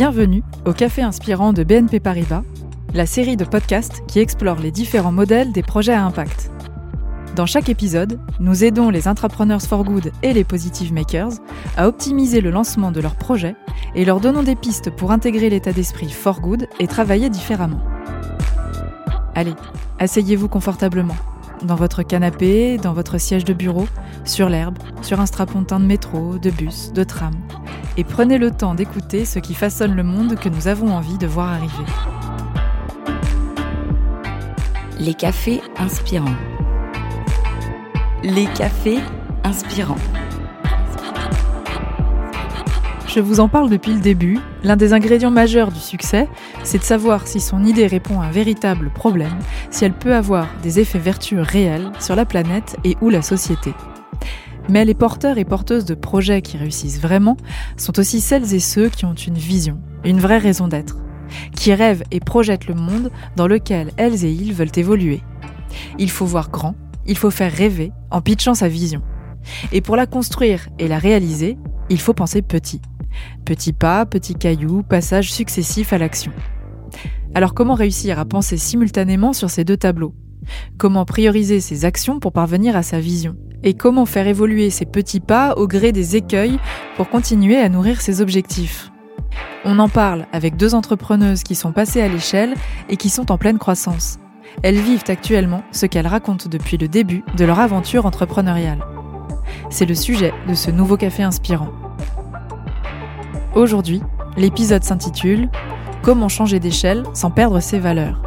Bienvenue au Café Inspirant de BNP Paribas, la série de podcasts qui explore les différents modèles des projets à impact. Dans chaque épisode, nous aidons les entrepreneurs for good et les positive makers à optimiser le lancement de leurs projets et leur donnons des pistes pour intégrer l'état d'esprit for good et travailler différemment. Allez, asseyez-vous confortablement, dans votre canapé, dans votre siège de bureau, sur l'herbe, sur un strapontin de métro, de bus, de tram, et prenez le temps d'écouter ce qui façonne le monde que nous avons envie de voir arriver. Les cafés inspirants. Les cafés inspirants. Je vous en parle depuis le début. L'un des ingrédients majeurs du succès, c'est de savoir si son idée répond à un véritable problème, si elle peut avoir des effets vertueux réels sur la planète et ou la société. Mais les porteurs et porteuses de projets qui réussissent vraiment sont aussi celles et ceux qui ont une vision, une vraie raison d'être, qui rêvent et projettent le monde dans lequel elles et ils veulent évoluer. Il faut voir grand, il faut faire rêver en pitchant sa vision. Et pour la construire et la réaliser, il faut penser petit. Petits pas, petits cailloux, passages successifs à l'action. Alors comment réussir à penser simultanément sur ces deux tableaux? Comment prioriser ses actions pour parvenir à sa vision? Et comment faire évoluer ses petits pas au gré des écueils pour continuer à nourrir ses objectifs? On en parle avec deux entrepreneuses qui sont passées à l'échelle et qui sont en pleine croissance. Elles vivent actuellement ce qu'elles racontent depuis le début de leur aventure entrepreneuriale. C'est le sujet de ce nouveau café inspirant. Aujourd'hui, l'épisode s'intitule Comment changer d'échelle sans perdre ses valeurs?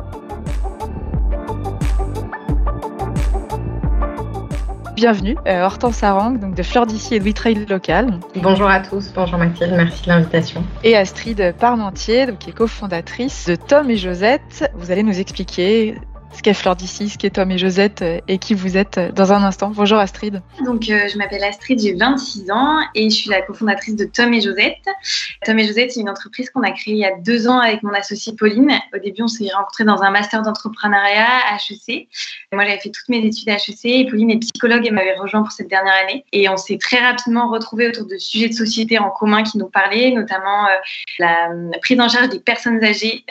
Bienvenue, euh, Hortense Sarang, donc de Fleur d'ici et de Local. Bonjour à tous, bonjour Mathilde, merci de l'invitation. Et Astrid Parmentier, donc, qui est cofondatrice de Tom et Josette. Vous allez nous expliquer ce qu'est Fleur d'ici, ce qu'est Tom et Josette euh, et qui vous êtes euh, dans un instant. Bonjour Astrid. Donc euh, je m'appelle Astrid, j'ai 26 ans et je suis la cofondatrice de Tom et Josette. Tom et Josette, c'est une entreprise qu'on a créée il y a deux ans avec mon associée Pauline. Au début, on s'est rencontrés dans un master d'entrepreneuriat à HEC. Moi, j'avais fait toutes mes études à HEC et Pauline est psychologue et m'avait rejoint pour cette dernière année. Et on s'est très rapidement retrouvés autour de sujets de société en commun qui nous parlaient, notamment la prise en charge des personnes âgées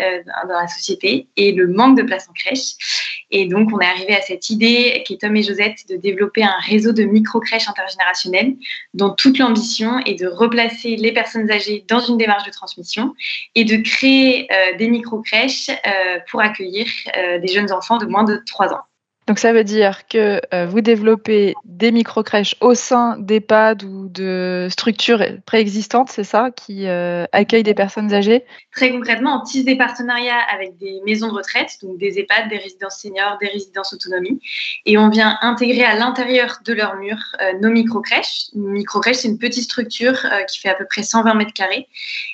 dans la société et le manque de place en crèche. Et donc, on est arrivé à cette idée, qui est Tom et Josette, de développer un réseau de micro-crèches intergénérationnelles dont toute l'ambition est de replacer les personnes âgées dans une démarche de transmission et de créer euh, des micro-crèches euh, pour accueillir euh, des jeunes enfants de moins de 3 ans. Donc ça veut dire que euh, vous développez des micro-crèches au sein d'EHPAD ou de structures préexistantes, c'est ça, qui euh, accueillent des personnes âgées? Très concrètement, on tisse des partenariats avec des maisons de retraite, donc des EHPAD, des résidences seniors, des résidences autonomie, et on vient intégrer à l'intérieur de leurs murs euh, nos micro-crèches. Une micro-crèche, c'est une petite structure qui fait à peu près 120 mètres carrés,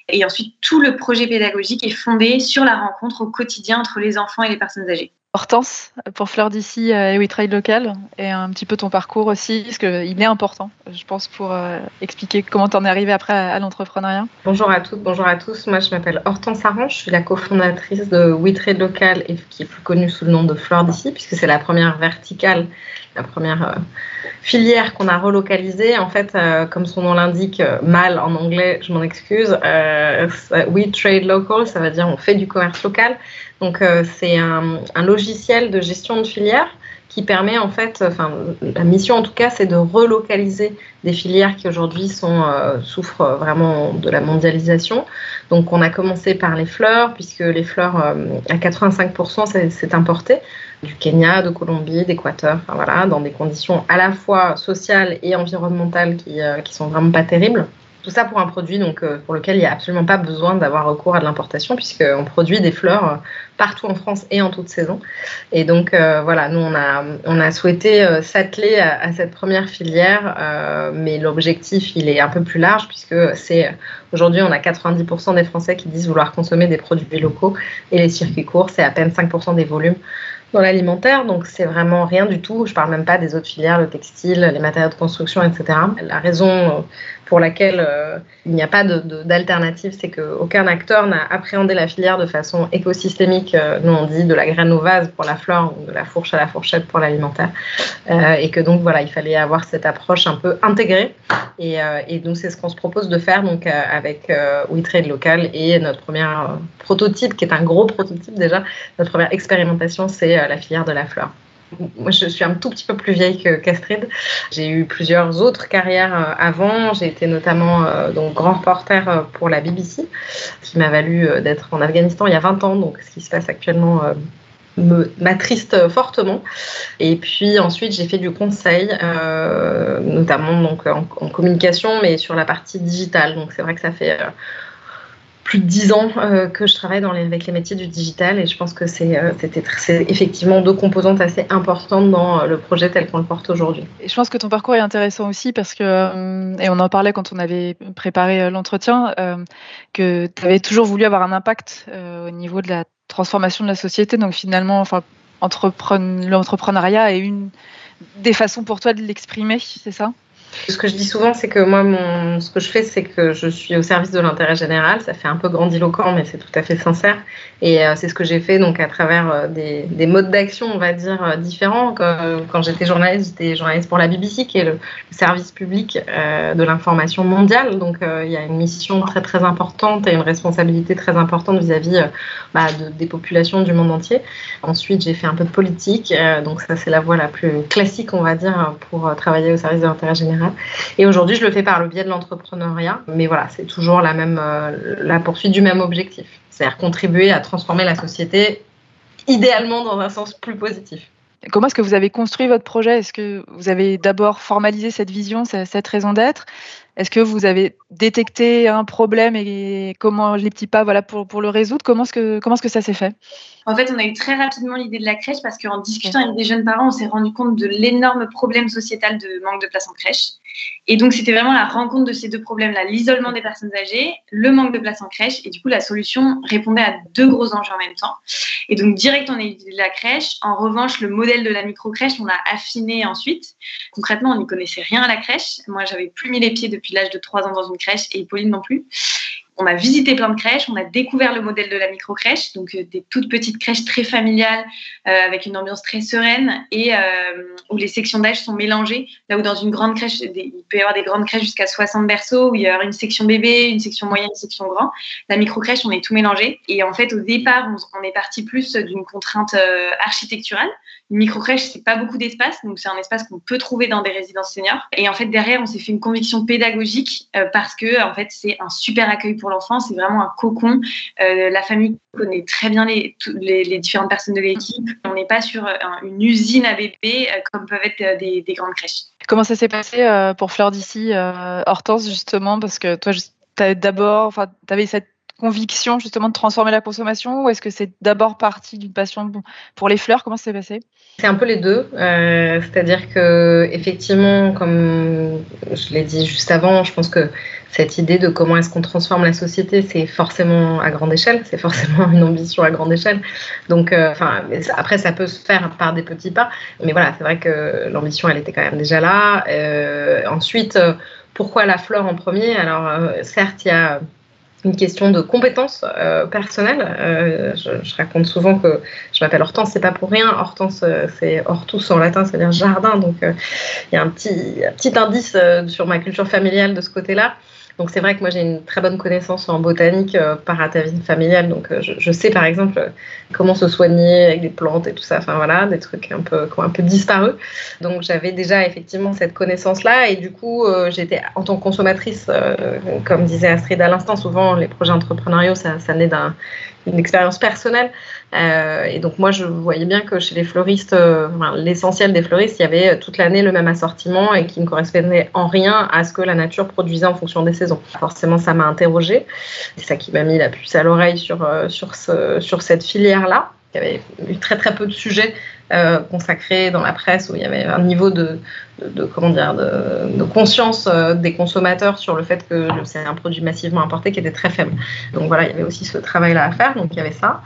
et ensuite tout le projet pédagogique est fondé sur la rencontre au quotidien entre les enfants et les personnes âgées. Hortense, pour Fleur d'ici euh, et We Trade Local, et un petit peu ton parcours aussi, parce qu'il est important, je pense, pour euh, expliquer comment tu en es arrivé après à, l'entrepreneuriat. Bonjour à toutes, bonjour à tous. Moi, je m'appelle Hortense Arrange, je suis la cofondatrice de We Trade Local, et qui est plus connue sous le nom de Fleur d'ici, puisque c'est la première verticale, la première euh, filière qu'on a relocalisée. En fait, comme son nom l'indique, mal en anglais, je m'en excuse. We Trade Local, ça veut dire on fait du commerce local. Donc euh, c'est un, logiciel de gestion de filière qui permet en fait, enfin la mission en tout cas, c'est de relocaliser des filières qui aujourd'hui euh, souffrent vraiment de la mondialisation. Donc on a commencé par les fleurs puisque les fleurs euh, à 85% c'est importé du Kenya, de Colombie, d'Équateur, enfin voilà, dans des conditions à la fois sociales et environnementales qui, qui sont vraiment pas terribles. Tout ça pour un produit donc, euh, pour lequel il n'y a absolument pas besoin d'avoir recours à de l'importation, puisqu'on produit des fleurs euh, partout en France et en toute saison. Et donc, euh, voilà, nous, on a, on a souhaité s'atteler à, cette première filière, mais l'objectif, il est un peu plus large, puisque c'est aujourd'hui, on a 90% des Français qui disent vouloir consommer des produits locaux, et les circuits courts, c'est à peine 5% des volumes dans l'alimentaire, donc c'est vraiment rien du tout. Je parle même pas des autres filières, le textile, les matériaux de construction, etc. La raison pour laquelle euh, il n'y a pas d'alternative, c'est qu'aucun acteur n'a appréhendé la filière de façon écosystémique scientifique, nous on dit de la graine au vase pour la fleur ou de la fourche à la fourchette pour l'alimentaire. et que donc voilà, il fallait avoir cette approche un peu intégrée. Et, et donc c'est ce qu'on se propose de faire donc avec WeTrade Local et notre premier prototype, qui est un gros prototype déjà, notre première expérimentation, c'est la filière de la fleur. Moi, je suis un tout petit peu plus vieille que Castrid. J'ai eu plusieurs autres carrières euh, avant. J'ai été notamment euh, donc grand reporter euh, pour la BBC, qui m'a valu d'être en Afghanistan il y a 20 ans. Donc, ce qui se passe actuellement m'attriste fortement. Et puis ensuite, j'ai fait du conseil, notamment donc en, communication, mais sur la partie digitale. Donc, c'est vrai que ça fait plus de dix ans euh, que je travaille avec les métiers du digital et je pense que c'est euh, effectivement deux composantes assez importantes dans euh, le projet tel qu'on le porte aujourd'hui. Je pense que ton parcours est intéressant aussi parce que, et on en parlait quand on avait préparé l'entretien, que tu avais toujours voulu avoir un impact au niveau de la transformation de la société. Donc finalement, enfin, l'entrepreneuriat est une des façons pour toi de l'exprimer, c'est ça? Ce que je dis souvent, c'est que moi, ce que je fais, c'est que je suis au service de l'intérêt général. Ça fait un peu grandiloquent, mais c'est tout à fait sincère. Et euh, c'est ce que j'ai fait donc à travers euh, des, des, modes d'action, on va dire, euh, différents. Quand, j'étais journaliste, j'étais journaliste pour la BBC, qui est le, service public de l'information mondiale. Donc il y a une mission très très importante et une responsabilité très importante vis-à-vis bah, de, des populations du monde entier. Ensuite, j'ai fait un peu de politique. donc ça, c'est la voie la plus classique, on va dire, pour travailler au service de l'intérêt général et aujourd'hui, je le fais par le biais de l'entrepreneuriat. Mais voilà, c'est toujours la, même, euh, la poursuite du même objectif. C'est-à-dire contribuer à transformer la société, idéalement dans un sens plus positif. Comment est-ce que vous avez construit votre projet? Est-ce que vous avez d'abord formalisé cette vision, cette raison d'être? Est-ce que vous avez détecté un problème et comment les petits pas voilà, pour, pour le résoudre? Comment est-ce que, comment est-ce que ça s'est fait? En fait, on a eu très rapidement l'idée de la crèche parce qu'en discutant avec des jeunes parents, on s'est rendu compte de l'énorme problème sociétal de manque de place en crèche. Et donc, c'était vraiment la rencontre de ces deux problèmes-là, l'isolement des personnes âgées, le manque de place en crèche. Et du coup, la solution répondait à deux gros enjeux en même temps. Et donc, direct, on a eu la crèche. En revanche, le modèle de la micro-crèche, on l'a affiné ensuite. Concrètement, on n'y connaissait rien à la crèche. Moi, j'avais plus mis les pieds depuis l'âge de 3 ans dans une crèche et Pauline non plus on a visité plein de crèches, on a découvert le modèle de la micro-crèche, donc euh, des toutes petites crèches très familiales, euh, avec une ambiance très sereine et euh, où les sections d'âge sont mélangées. Là où dans une grande crèche, il peut y avoir des grandes crèches jusqu'à 60 berceaux, où il y a une section bébé, une section moyenne, une section grand. La micro-crèche, on est tout mélangé. Et en fait, au départ, on, est parti plus d'une contrainte architecturale. Une micro-crèche, c'est pas beaucoup d'espace, donc c'est un espace qu'on peut trouver dans des résidences seniors. Et en fait, derrière, on s'est fait une conviction pédagogique parce que, en fait, c'est un super accueil pour l'enfant, c'est vraiment un cocon. Euh, la famille connaît très bien les, différentes personnes de l'équipe. On n'est pas sur une usine à bébés euh, comme peuvent être euh, des, grandes crèches. Comment ça s'est passé pour Fleur d'ici, Hortense, justement? Parce que toi, tu d'abord, tu avais cette conviction justement de transformer la consommation ou est-ce que c'est d'abord parti d'une passion pour les fleurs? Comment ça s'est passé? C'est un peu les deux. C'est-à-dire que effectivement, comme je l'ai dit juste avant, je pense que cette idée de comment est-ce qu'on transforme la société, c'est forcément à grande échelle, c'est forcément une ambition à grande échelle. Donc, euh, après, ça peut se faire par des petits pas, mais voilà, c'est vrai que l'ambition, elle était quand même déjà là. Euh, ensuite, euh, pourquoi la fleur en premier? Alors, certes, il y a une question de compétences personnelles. Je, raconte souvent que je m'appelle Hortense, c'est pas pour rien. Hortense, c'est hortus en latin, c'est-à-dire jardin. Donc, il y a un petit, un petit indice sur ma culture familiale de ce côté-là. Donc c'est vrai que moi j'ai une très bonne connaissance en botanique euh, par atavine familiale, donc euh, je, sais par exemple comment se soigner avec des plantes et tout ça, enfin voilà, des trucs un peu qui ont un peu disparu. Donc j'avais déjà effectivement cette connaissance-là. Et du coup euh, j'étais en tant que consommatrice, comme disait Astrid à l'instant, souvent les projets entrepreneuriaux ça, ça naît d'une expérience personnelle. Euh, et donc moi, je voyais bien que chez les fleuristes, euh, l'essentiel des fleuristes, il y avait euh, toute l'année le même assortiment et qui ne correspondait en rien à ce que la nature produisait en fonction des saisons. Forcément, ça m'a interrogée. C'est ça qui m'a mis la puce à l'oreille sur, sur, ce, sur cette filière-là. Il y avait très très peu de sujets euh, consacré dans la presse où il y avait un niveau de, de, comment dire, de, conscience euh, des consommateurs sur le fait que c'est un produit massivement importé qui était très faible. Donc voilà, il y avait aussi ce travail-là à faire, donc il y avait ça.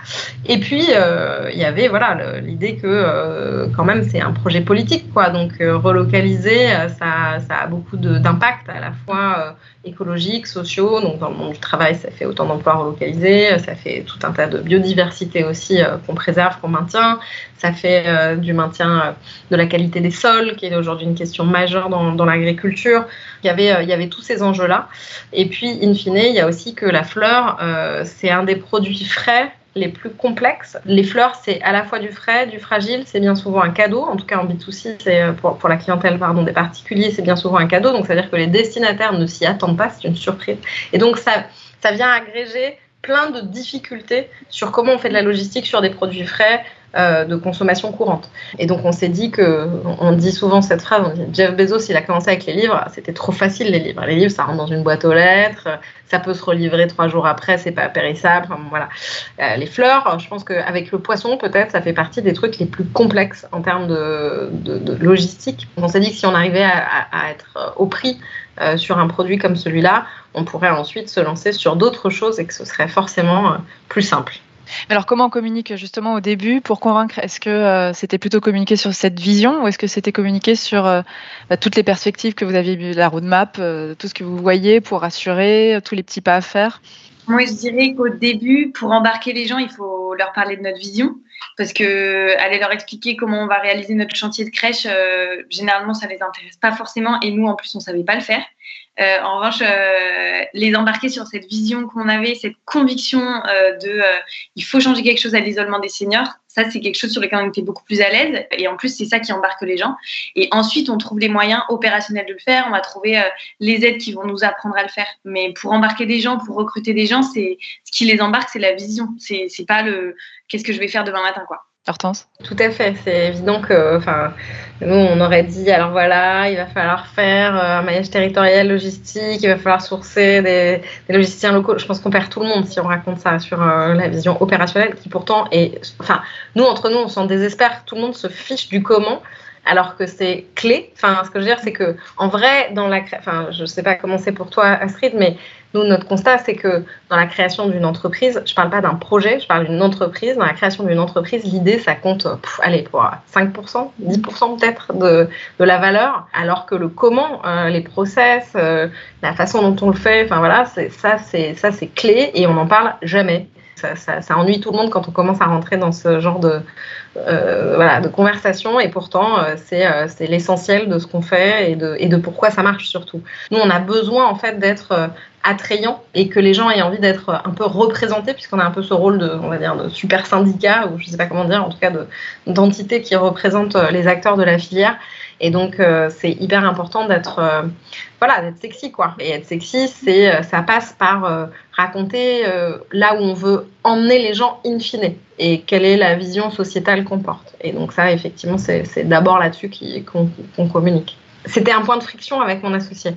Et puis euh, il y avait voilà l'idée que quand même c'est un projet politique, quoi. Donc relocaliser, ça, a beaucoup d'impact à la fois écologiques, sociaux. Donc dans le monde du travail, ça fait autant d'emplois relocalisés, ça fait tout un tas de biodiversité aussi qu'on préserve, qu'on maintient. Ça fait euh, du maintien euh, de la qualité des sols, qui est aujourd'hui une majeure dans, l'agriculture. Il y, avait, euh, il y avait tous ces enjeux-là. Et puis, in fine, il y a aussi que la fleur, c'est un des produits frais les plus complexes. Les fleurs, c'est à la fois du frais, du fragile, c'est bien souvent un cadeau. En tout cas, en B2C, c'est pour, la clientèle des particuliers, c'est bien souvent un cadeau. Donc, c'est-à-dire que les destinataires ne s'y attendent pas, c'est une surprise. Et donc, ça vient agréger plein de difficultés sur comment on fait de la logistique sur des produits frais, euh, de consommation courante. Et donc on s'est dit que, on dit souvent cette phrase, on dit Jeff Bezos, il a commencé avec les livres, c'était trop facile les livres. Les livres, ça rentre dans une boîte aux lettres, ça peut se relivrer trois jours après, c'est pas périssable. voilà. Euh, les fleurs, je pense qu'avec le poisson, peut-être, ça fait partie des trucs les plus complexes en termes de, logistique. On s'est dit que si on arrivait à, être au prix euh, sur un produit comme celui-là, on pourrait ensuite se lancer sur d'autres choses et que ce serait forcément plus simple. Alors, comment on communique justement au début pour convaincre? Est-ce que euh, c'était plutôt communiqué sur cette vision ou est-ce que c'était communiqué sur euh, bah, toutes les perspectives que vous aviez la roadmap, euh, tout ce que vous voyez pour rassurer, tous les petits pas à faire? Moi, je dirais qu'au début, pour embarquer les gens, il faut leur parler de notre vision parce que aller leur expliquer comment on va réaliser notre chantier de crèche, généralement, ça les intéresse pas forcément et nous, en plus, on savait pas le faire. Euh, en revanche, euh, les embarquer sur cette vision qu'on avait, cette conviction euh, de il faut changer quelque chose à l'isolement des seniors, ça c'est quelque chose sur lequel on était beaucoup plus à l'aise. Et en plus, c'est ça qui embarque les gens. Et ensuite, on trouve les moyens opérationnels de le faire. On va trouver les aides qui vont nous apprendre à le faire. Mais pour embarquer des gens, pour recruter des gens, c'est ce qui les embarque, c'est la vision. C'est pas le qu'est-ce que je vais faire demain matin, quoi. Tout à fait. C'est évident que, nous, on aurait dit, alors voilà, il va falloir faire euh, un maillage territorial logistique, il va falloir sourcer des, logisticiens locaux. Je pense qu'on perd tout le monde si on raconte ça sur euh, la vision opérationnelle, qui pourtant est, enfin, nous, entre nous, on s'en désespère. Tout le monde se fiche du comment alors que c'est clé. Enfin, ce que je veux dire, c'est que en vrai, dans la, enfin, je sais pas comment c'est pour toi, Astrid, mais nous, notre constat, c'est que dans la création d'une entreprise, je ne parle pas d'un projet, je parle d'une entreprise. Dans la création d'une entreprise, l'idée, ça compte, allez, pour 5%, 10% peut-être de, de, la valeur, alors que le comment, euh, les process, euh, la façon dont on le fait, enfin voilà, ça, c'est ça, c'est clé et on n'en parle jamais. Ça, ennuie tout le monde quand on commence à rentrer dans ce genre de, euh, voilà, de conversation et pourtant c'est l'essentiel de ce qu'on fait et de, et de pourquoi ça marche surtout. Nous, on a besoin en fait d'être attrayant et que les gens aient envie d'être un peu représentés puisqu'on a un peu ce rôle de on va dire de super syndicat ou je sais pas comment dire en tout cas d'entité qui représente euh, les acteurs de la filière. Et donc euh, c'est hyper important d'être euh, voilà sexy quoi. Et être sexy ça passe par raconter là où on veut emmener les gens in fine et quelle est la vision sociétale qu'on porte. Et donc ça effectivement c'est d'abord là-dessus qu'on communique c'était un point de friction avec mon associé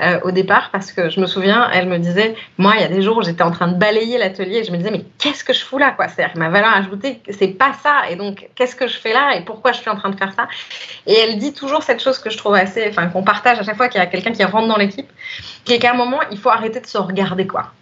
euh, au départ parce que je me souviens, elle me disait, moi, il y a des jours où j'étais en train de balayer l'atelier et je me disais, mais qu'est-ce que je fous là quoi? C'est-à-dire ma valeur ajoutée, c'est pas ça. Et donc, qu'est-ce que je fais là et pourquoi je suis en train de faire ça? Et elle dit toujours cette chose que je trouve assez, enfin, qu'on partage à chaque fois qu'il y a quelqu'un qui rentre dans l'équipe, qui est qu'à un moment, il faut arrêter de se regarder quoi.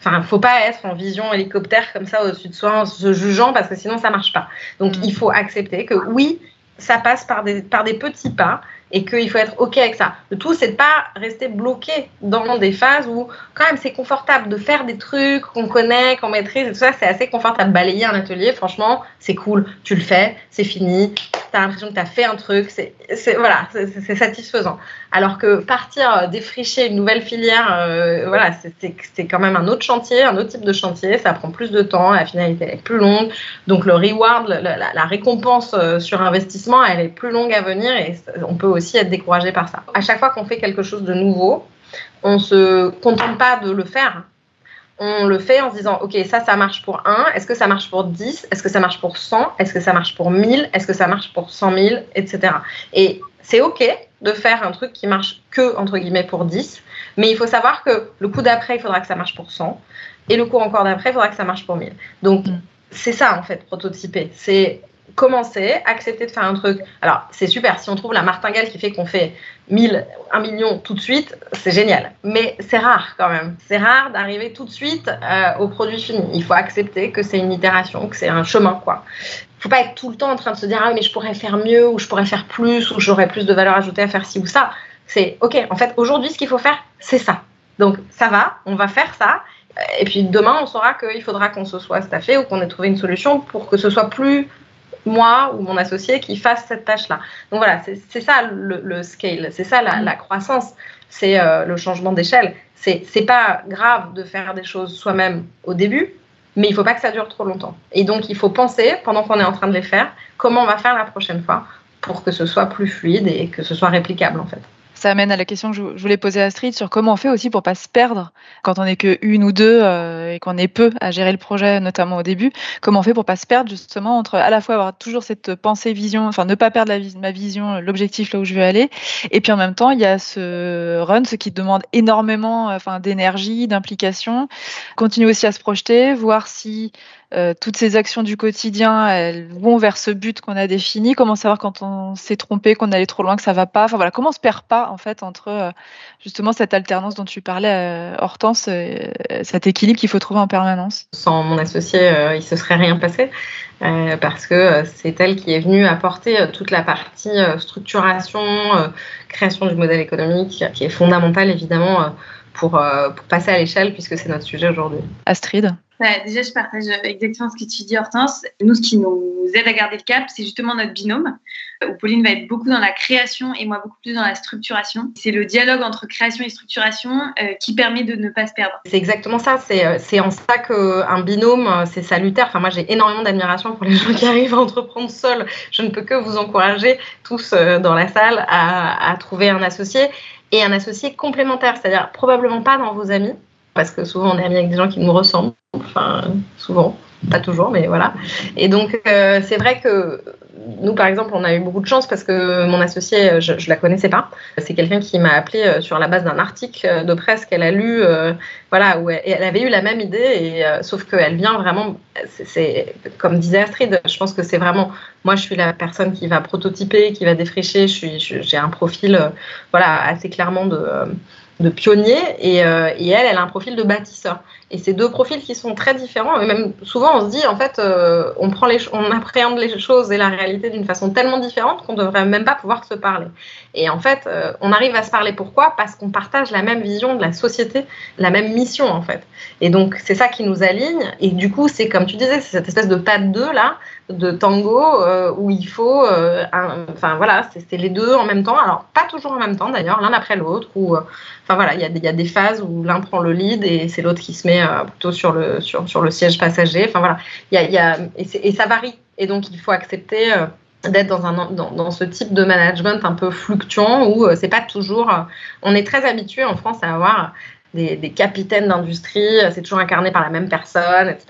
Enfin, faut pas être en vision hélicoptère comme ça au-dessus de soi en se jugeant parce que sinon ça marche pas. Donc, mm. il faut accepter que oui, ça passe par des, par des petits pas et qu'il faut être OK avec ça. Le tout, c'est de pas rester bloqué dans des phases où, quand même, c'est confortable de faire des trucs qu'on connaît, qu'on maîtrise et tout ça. C'est assez confortable. Balayer un atelier, franchement, c'est cool. Tu le fais, c'est fini. Tu l'impression que tu as fait un truc. C'est, voilà, c'est satisfaisant. Alors que partir euh, défricher une nouvelle filière, euh, voilà, c'est quand même un autre chantier, un autre type de chantier. Ça prend plus de temps, la finalité est plus longue. Donc le reward, la, la récompense euh, sur investissement, elle est plus longue à venir et on peut aussi être découragé par ça. À chaque fois qu'on fait quelque chose de nouveau, on se contente pas de le faire. On le fait en se disant, OK, ça, ça marche pour 1. Est-ce que ça marche pour 10 Est-ce que ça marche pour 100 Est-ce que ça marche pour 1000 Est-ce que ça marche pour 100 000 Etc. Et c'est OK de faire un truc qui marche que, entre guillemets, pour 10. Mais il faut savoir que le coup d'après, il faudra que ça marche pour 100. Et le coup encore d'après, il faudra que ça marche pour 1000. Donc, mm. c'est ça, en fait, prototyper. C'est commencer, accepter de faire un truc. Alors, c'est super. Si on trouve la martingale qui fait qu'on fait 1000, 1 million tout de suite, c'est génial. Mais c'est rare quand même. C'est rare d'arriver tout de suite euh, au produit fini. Il faut accepter que c'est une itération, que c'est un chemin, quoi. Faut pas être tout le temps en train de se dire ah mais je pourrais faire mieux ou je pourrais faire plus ou j'aurais plus de valeur ajoutée à faire ci ou ça. C'est ok. En fait, aujourd'hui, ce qu'il faut faire, c'est ça. Donc ça va, on va faire ça. Et puis demain, on saura qu'il faudra qu'on se soit staffé ou qu'on ait trouvé une solution pour que ce soit plus moi ou mon associé qui fasse cette tâche-là. Donc voilà, c'est ça le, scale, c'est ça la, mm. croissance, c'est euh, le changement d'échelle. C'est pas grave de faire des choses soi-même au début, mais il ne faut pas que ça dure trop longtemps. Et donc il faut penser, pendant qu'on est en train de les faire, comment on va faire la prochaine fois pour que ce soit plus fluide et que ce soit réplicable en fait ça amène à la question que je voulais poser à Astrid sur comment on fait aussi pour pas se perdre quand on n'est que une ou deux euh, et qu'on est peu à gérer le projet, notamment au début. Comment on fait pour pas se perdre justement entre à la fois avoir toujours cette pensée vision, enfin ne pas perdre ma vision, l'objectif là où je veux aller, et puis en même temps il y a ce run, ce qui demande énormément, enfin d'énergie, d'implication. Continuer aussi à se projeter, voir si euh, toutes ces actions du quotidien, elles vont vers ce but qu'on a défini. Comment savoir quand on s'est trompé, qu'on allait trop loin, que ça va pas? Enfin voilà, comment on se perd pas en fait entre euh, justement cette alternance dont tu parlais, euh, Hortense, cet équilibre qu'il faut trouver en permanence? Sans mon associé, il se serait rien passé parce que c'est elle qui est venue apporter toute la partie structuration, création du modèle économique, qui est fondamentale évidemment pour, pour passer à l'échelle puisque c'est notre sujet aujourd'hui. Astrid? Déjà, je partage exactement ce que tu dis, Hortense. Nous, ce qui nous aide à garder le cap, c'est justement notre binôme, où Pauline va être beaucoup dans la création et moi beaucoup plus dans la structuration. C'est le dialogue entre création et structuration euh, qui permet de ne pas se perdre. C'est exactement ça. C'est, euh, en ça qu'un binôme, euh, c'est salutaire. Enfin, moi, j'ai énormément d'admiration pour les gens qui arrivent à entreprendre seuls. Je ne peux que vous encourager tous dans la salle à trouver un associé et un associé complémentaire, c'est-à-dire probablement pas dans vos amis, parce que souvent on est amis avec des gens qui nous ressemblent, enfin souvent, pas toujours, mais voilà. Et donc euh, c'est vrai que nous, par exemple, on a eu beaucoup de chance parce que mon associée, je, ne la connaissais pas. C'est quelqu'un qui m'a appelé euh, sur la base d'un article de presse qu'elle a lu, euh, voilà, où elle, avait eu la même idée, et, sauf qu'elle vient vraiment, c'est comme disait Astrid, je pense que c'est vraiment, moi, je suis la personne qui va prototyper, qui va défricher. Je suis, j'ai un profil, voilà, assez clairement de de pionnier et, euh, et, elle, elle a un profil de bâtisseur. Et ces deux profils qui sont très différents, et même souvent on se dit en fait, euh, on, prend les, on appréhende les choses et la réalité d'une façon tellement différente qu'on ne devrait même pas pouvoir se parler. Et en fait, euh, on arrive à se parler pourquoi? Parce qu'on partage la même vision de la société, la même mission en fait. Et donc c'est ça qui nous aligne. Et du coup, c'est comme tu disais, c'est cette espèce de pas de deux là, de tango où il faut, enfin voilà, c'est les deux en même temps. Alors pas toujours en même temps d'ailleurs, l'un après l'autre. Ou Enfin voilà, il y, a des phases où l'un prend le lead et c'est l'autre qui se met euh, plutôt sur le, sur, sur le siège passager. Enfin voilà, y y a, et, ça varie. Et donc il faut accepter euh, d'être dans, un, dans, ce type de management un peu fluctuant où euh, c'est pas toujours. on est très habitué en France à avoir des, des, capitaines d'industrie, c'est toujours incarné par la même personne, etc.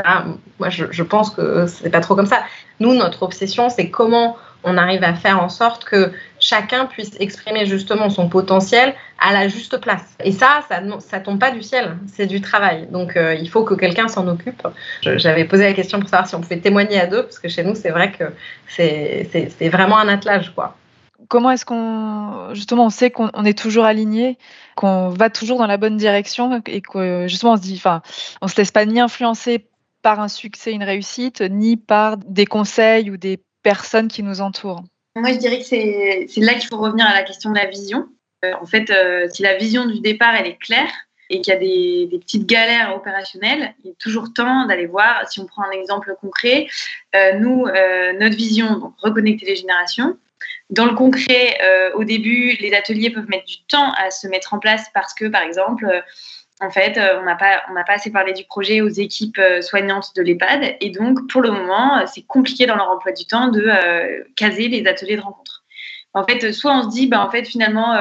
Moi, je, je pense que c'est pas trop comme ça. Nous, notre obsession, c'est comment on arrive à faire en sorte que chacun puisse exprimer justement son potentiel à la juste place. Et ça, ça, ça tombe pas du ciel, c'est du travail. Donc euh, il faut que quelqu'un s'en occupe. J'avais posé la question pour savoir si on pouvait témoigner à deux, parce que chez nous, c'est vrai que c'est vraiment un attelage, quoi. Comment est-ce qu'on justement on sait qu'on est toujours aligné, qu'on va toujours dans la bonne direction et que justement on se dit, enfin, on se laisse pas ni influencer par un succès, une réussite, ni par des conseils ou des personnes qui nous entourent Moi, je dirais que c'est là qu'il faut revenir à la question de la vision. Euh, en fait, euh, si la vision du départ, elle est claire et qu'il y a des, petites galères opérationnelles, il est toujours temps d'aller voir. Si on prend un exemple concret, euh, nous, notre vision, donc reconnecter les générations, dans le concret, au début, les ateliers peuvent mettre du temps à se mettre en place parce que, par exemple, en fait, euh, on n'a pas, assez parlé du projet aux équipes euh, soignantes de l'EHPAD. Et donc, pour le moment, euh, c'est compliqué dans leur emploi du temps de caser les ateliers de rencontre. En fait, soit on se dit, bah, en fait, finalement,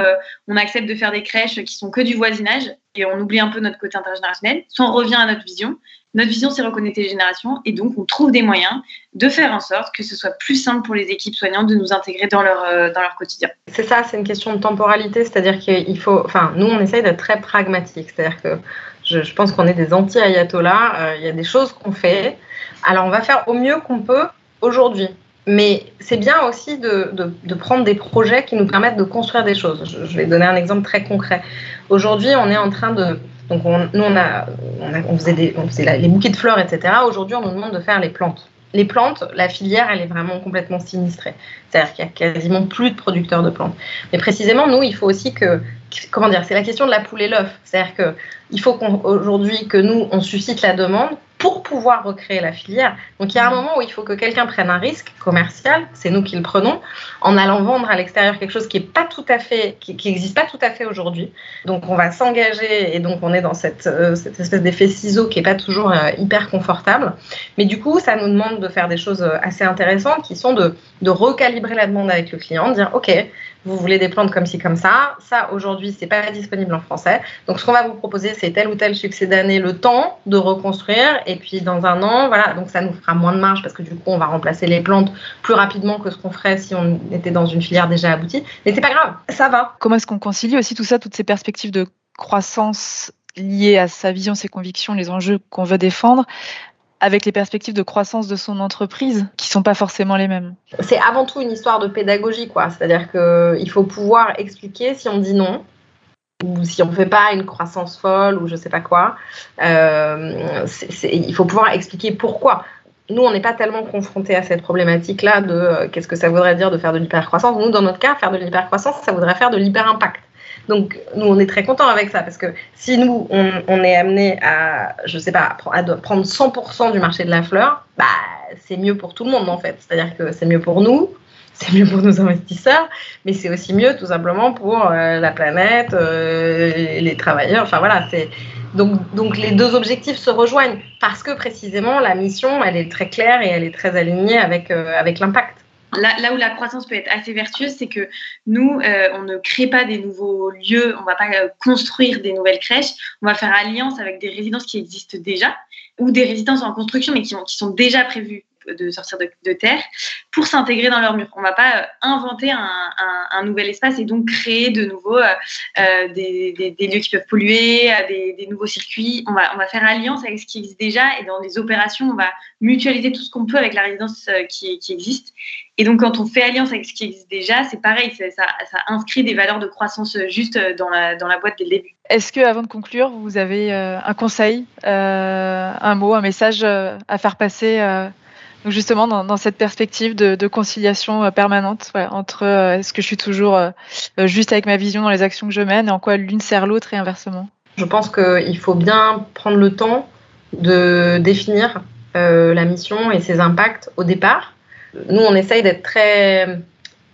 on accepte de faire des crèches qui sont que du voisinage et on oublie un peu notre côté intergénérationnel, soit on revient à notre vision notre vision, c'est reconnecter les générations et donc on trouve des moyens de faire en sorte que ce soit plus simple pour les équipes soignantes de nous intégrer dans leur, euh, dans leur quotidien. C'est ça, c'est une question de temporalité, c'est-à-dire qu'il faut, enfin, nous on essaye d'être très pragmatique, c'est-à-dire que je, je pense qu'on est des anti-ayatollahs, euh, il y a des choses qu'on fait, alors on va faire au mieux qu'on peut aujourd'hui. Mais c'est bien aussi de, de, prendre des projets qui nous permettent de construire des choses. Je, vais donner un exemple très concret. Aujourd'hui, on est en train de. Donc, nous, on, a, on, faisait, les bouquets de fleurs, etc. Aujourd'hui, on nous demande de faire les plantes les plantes, la filière, elle est vraiment complètement sinistrée. C'est-à-dire qu'il y a quasiment plus de producteurs de plantes. Mais précisément, nous, il faut aussi que, comment dire, c'est la question de la poule et l'œuf. C'est-à-dire qu'il faut qu'aujourd'hui, que nous, on suscite la demande pour pouvoir recréer la filière. Donc il y a un moment où il faut que quelqu'un prenne un risque commercial, c'est nous qui le prenons, en allant vendre à l'extérieur quelque chose qui est pas tout à fait, qui n'existe pas tout à fait aujourd'hui. Donc on va s'engager et donc on est dans cette, euh, cette espèce d'effet ciseau qui est pas toujours euh, hyper confortable. Mais du coup, ça nous demande de faire des choses euh, assez intéressantes qui sont de, de recalibrer la demande avec le client, de dire ok, vous voulez des plantes comme ci, comme ça. Ça, aujourd'hui, c'est pas disponible en français. Donc, ce qu'on va vous proposer, c'est tel ou tel succès d'année, le temps de reconstruire. Et puis, dans un an, voilà, donc ça nous fera moins de marge parce que du coup, on va remplacer les plantes plus rapidement que ce qu'on ferait si on était dans une filière déjà aboutie. Mais c'est pas grave, ça va. Comment est-ce qu'on concilie aussi tout ça, toutes ces perspectives de croissance liées à sa vision, ses convictions, les enjeux qu'on veut défendre, avec les perspectives de croissance de son entreprise qui sont pas forcément les mêmes. C'est avant tout une histoire de pédagogie, quoi. C'est-à-dire qu'il faut pouvoir expliquer si on dit non ou si on ne fait pas une croissance folle ou je sais pas quoi. Euh, il faut pouvoir expliquer pourquoi. Nous, on n'est pas tellement confrontés à cette problématique-là de euh, qu'est-ce que ça voudrait dire de faire de l'hypercroissance. Nous, dans notre cas, faire de l'hypercroissance, ça voudrait faire de l'hyper-impact. Donc, nous, on est très contents avec ça parce que si nous, on, est amené à, je sais pas, à prendre 100% du marché de la fleur, bah, c'est mieux pour tout le monde en fait. C'est-à-dire que c'est mieux pour nous, c'est mieux pour nos investisseurs, mais c'est aussi mieux tout simplement pour euh, la planète, euh, les travailleurs. Enfin voilà, c'est donc, donc les deux objectifs se rejoignent parce que précisément la mission, elle est très claire et elle est très alignée avec, euh, avec l'impact. Là, où la croissance peut être assez vertueuse, c'est que nous, euh, on ne crée pas des nouveaux lieux, on ne va pas euh, construire des nouvelles crèches, on va faire alliance avec des résidences qui existent déjà ou des résidences en construction mais qui, qui sont déjà prévues de sortir de, terre pour s'intégrer dans leur mur. On ne va pas euh, inventer un, nouvel espace et donc créer de nouveau euh, euh, des, lieux qui peuvent polluer, des, nouveaux circuits. On va, on va faire alliance avec ce qui existe déjà et dans les opérations, on va mutualiser tout ce qu'on peut avec la résidence qui, existe. Et donc, quand on fait alliance avec ce qui existe déjà, c'est pareil, ça, inscrit des valeurs de croissance juste dans la, dans la boîte dès le début. Est-ce que, avant de conclure, vous avez un conseil, un mot, un message à faire passer justement, dans, cette perspective de, conciliation euh, permanente entre euh, est-ce que je suis toujours euh, juste avec ma vision dans les actions que je mène et en quoi l'une sert l'autre et inversement? Je pense qu'il faut bien prendre le temps de définir la mission et ses impacts au départ. Nous, on essaye d'être très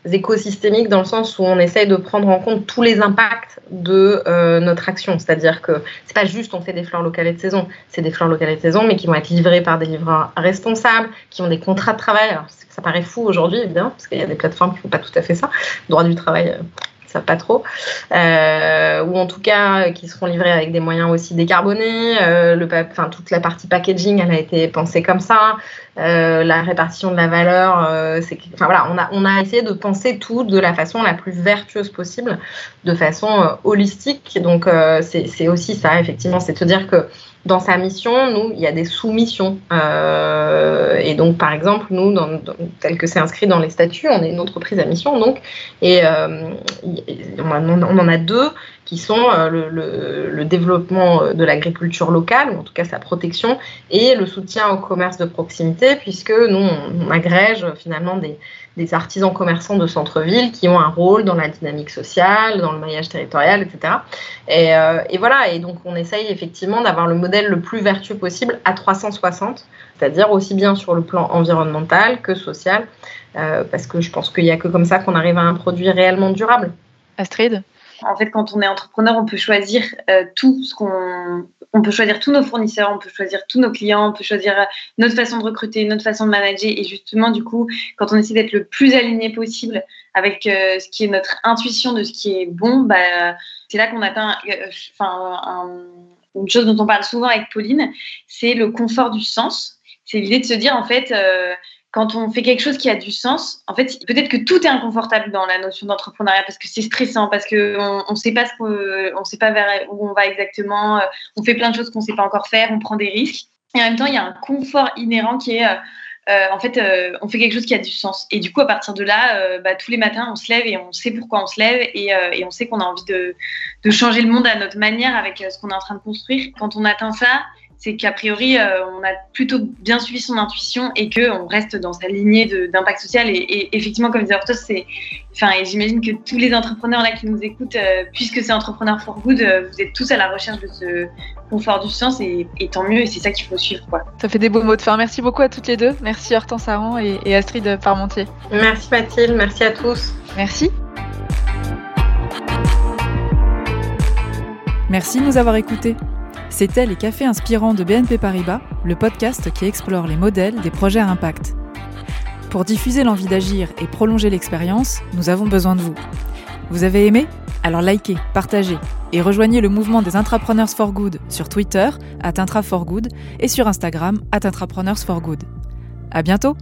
écosystémiques dans le sens où on essaye de prendre en compte tous les impacts de euh, notre action. C'est-à-dire que c'est pas juste on fait des fleurs locales et de saison, c'est des fleurs locales et de saison, mais qui vont être livrées par des livreurs responsables, qui ont des contrats de travail. Alors, ça paraît fou aujourd'hui, évidemment, parce qu'il y a des plateformes qui font pas tout à fait ça. droit du travail, euh, ça pas trop, euh, ou en tout cas qui seront livrés avec des moyens aussi décarbonés. Euh, le, enfin, toute la partie packaging, elle a été pensée comme ça. Euh, la répartition de la valeur, euh, c'est, enfin voilà, on a, on a essayé de penser tout de la façon la plus vertueuse possible, de façon euh, holistique. Donc c'est, c'est aussi ça, effectivement, c'est de se dire que dans sa mission, nous, il y a des sous-missions. Euh, et donc, par exemple, nous, dans, tel que c'est inscrit dans les statuts, on est une entreprise à mission, donc, et euh, on, en a deux qui sont euh, le, développement de l'agriculture locale, ou en tout cas sa protection, et le soutien au commerce de proximité, puisque nous, on agrège finalement des, artisans commerçants de centre-ville qui ont un rôle dans la dynamique sociale, dans le maillage territorial, etc. Euh, et, voilà, et donc on essaye effectivement d'avoir le modèle le plus vertueux possible à 360, c'est-à-dire aussi bien sur le plan environnemental que social, euh, parce que je pense qu'il n'y a que comme ça qu'on arrive à un produit réellement durable. Astrid? En fait, quand on est entrepreneur, on peut choisir euh, tout ce qu'on, on peut choisir tous nos fournisseurs, on peut choisir tous nos clients, on peut choisir euh, notre façon de recruter, notre façon de manager. Et justement, du coup, quand on essaie d'être le plus aligné possible avec euh, ce qui est notre intuition de ce qui est bon, bah, c'est là qu'on atteint. Une chose dont on parle souvent avec Pauline, c'est le confort du sens. C'est l'idée de se dire en fait quand on fait quelque chose qui a du sens, en fait, peut-être que tout est inconfortable dans la notion d'entrepreneuriat parce que c'est stressant, parce qu'on ne sait pas vers où on va exactement, euh, on fait plein de choses qu'on ne sait pas encore faire, on prend des risques. Et en même temps, il y a un confort inhérent qui est euh, euh, en fait, on fait quelque chose qui a du sens. Et du coup, à partir de là, bah, tous les matins, on se lève et on sait pourquoi on se lève et, et on sait qu'on a envie de, de, changer le monde à notre manière avec ce qu'on est en train de construire. Quand on atteint ça, c'est qu'a priori, euh, on a plutôt bien suivi son intuition et qu'on reste dans sa lignée d'impact social. Et, effectivement, comme disait Hortos, c'est, enfin, et j'imagine que tous les entrepreneurs là qui nous écoutent, euh, puisque c'est Entrepreneur for Good, euh, vous êtes tous à la recherche de ce confort du sens et, tant mieux. Et c'est ça qu'il faut suivre, quoi. Ça fait des beaux mots de fin. Merci beaucoup à toutes les deux. Merci Hortense Aran et, et Astrid Parmentier. Merci Mathilde. Merci à tous. Merci. Merci de nous avoir écoutés. C'était Les Cafés Inspirants de BNP Paribas, le podcast qui explore les modèles des projets à impact. Pour diffuser l'envie d'agir et prolonger l'expérience, nous avons besoin de vous. Vous avez aimé? Alors likez, partagez et rejoignez le mouvement des Intrapreneurs for Good sur Twitter, at Intra for Good, et sur Instagram, at Intrapreneurs for Good. À bientôt